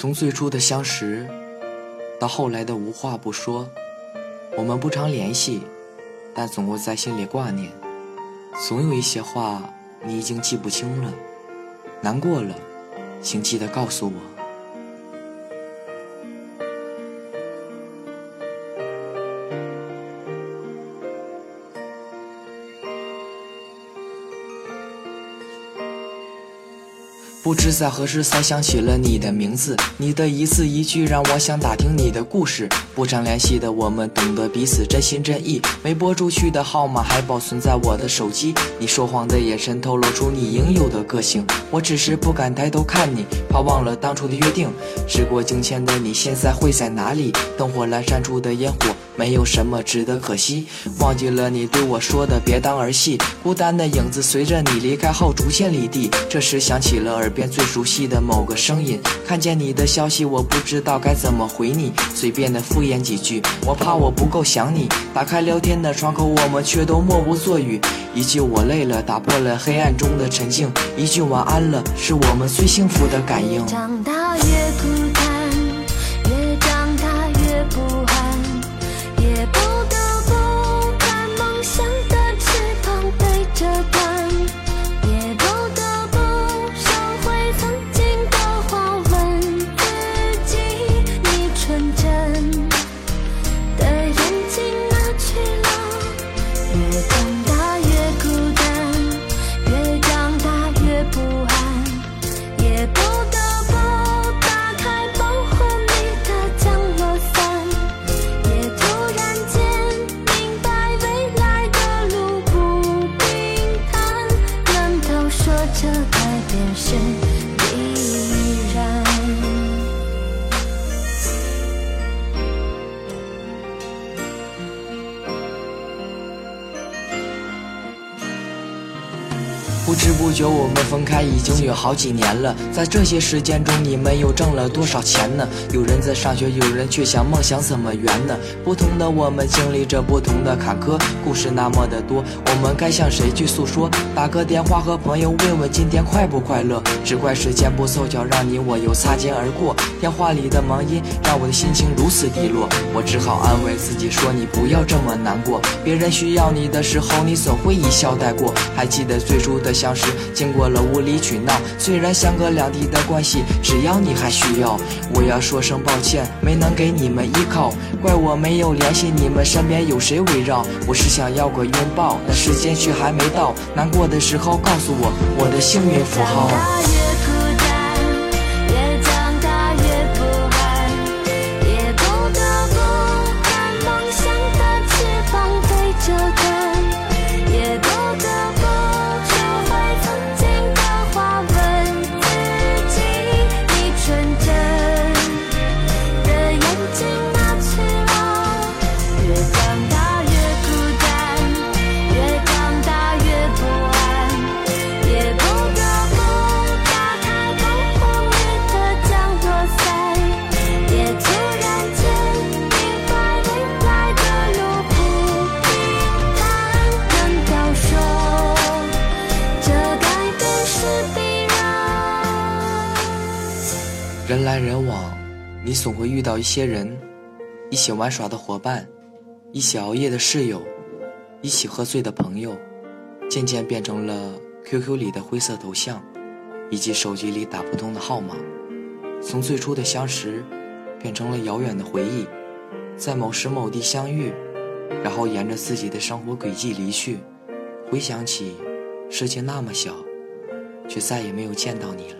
从最初的相识，到后来的无话不说，我们不常联系，但总会在心里挂念。总有一些话你已经记不清了，难过了，请记得告诉我。不知在何时才想起了你的名字，你的一字一句让我想打听你的故事。不常联系的我们懂得彼此真心真意，没拨出去的号码还保存在我的手机。你说谎的眼神透露出你应有的个性，我只是不敢抬头看你，怕忘了当初的约定。时过境迁的你现在会在哪里？灯火阑珊处的烟火。没有什么值得可惜，忘记了你对我说的别当儿戏。孤单的影子随着你离开后逐渐离地，这时想起了耳边最熟悉的某个声音。看见你的消息，我不知道该怎么回你，随便的敷衍几句，我怕我不够想你。打开聊天的窗口，我们却都默不作语。一句我累了，打破了黑暗中的沉静。一句晚安了，是我们最幸福的感应。长大越不知不觉，我们分开已经有好几年了。在这些时间中，你们又挣了多少钱呢？有人在上学，有人却想梦想怎么圆呢？不同的我们经历着不同的坎坷，故事那么的多，我们该向谁去诉说？打个电话和朋友问问今天快不快乐？只怪时间不凑巧，让你我又擦肩而过。电话里的忙音让我的心情如此低落，我只好安慰自己说：你不要这么难过。别人需要你的时候，你总会一笑带过。还记得最初的。相识经过了无理取闹，虽然相隔两地的关系，只要你还需要，我要说声抱歉，没能给你们依靠，怪我没有联系你们身边有谁围绕。我是想要个拥抱，但时间却还没到，难过的时候告诉我我的幸运符号。人来人往，你总会遇到一些人，一起玩耍的伙伴，一起熬夜的室友，一起喝醉的朋友，渐渐变成了 QQ 里的灰色头像，以及手机里打不通的号码。从最初的相识，变成了遥远的回忆，在某时某地相遇，然后沿着自己的生活轨迹离去。回想起，世界那么小，却再也没有见到你了。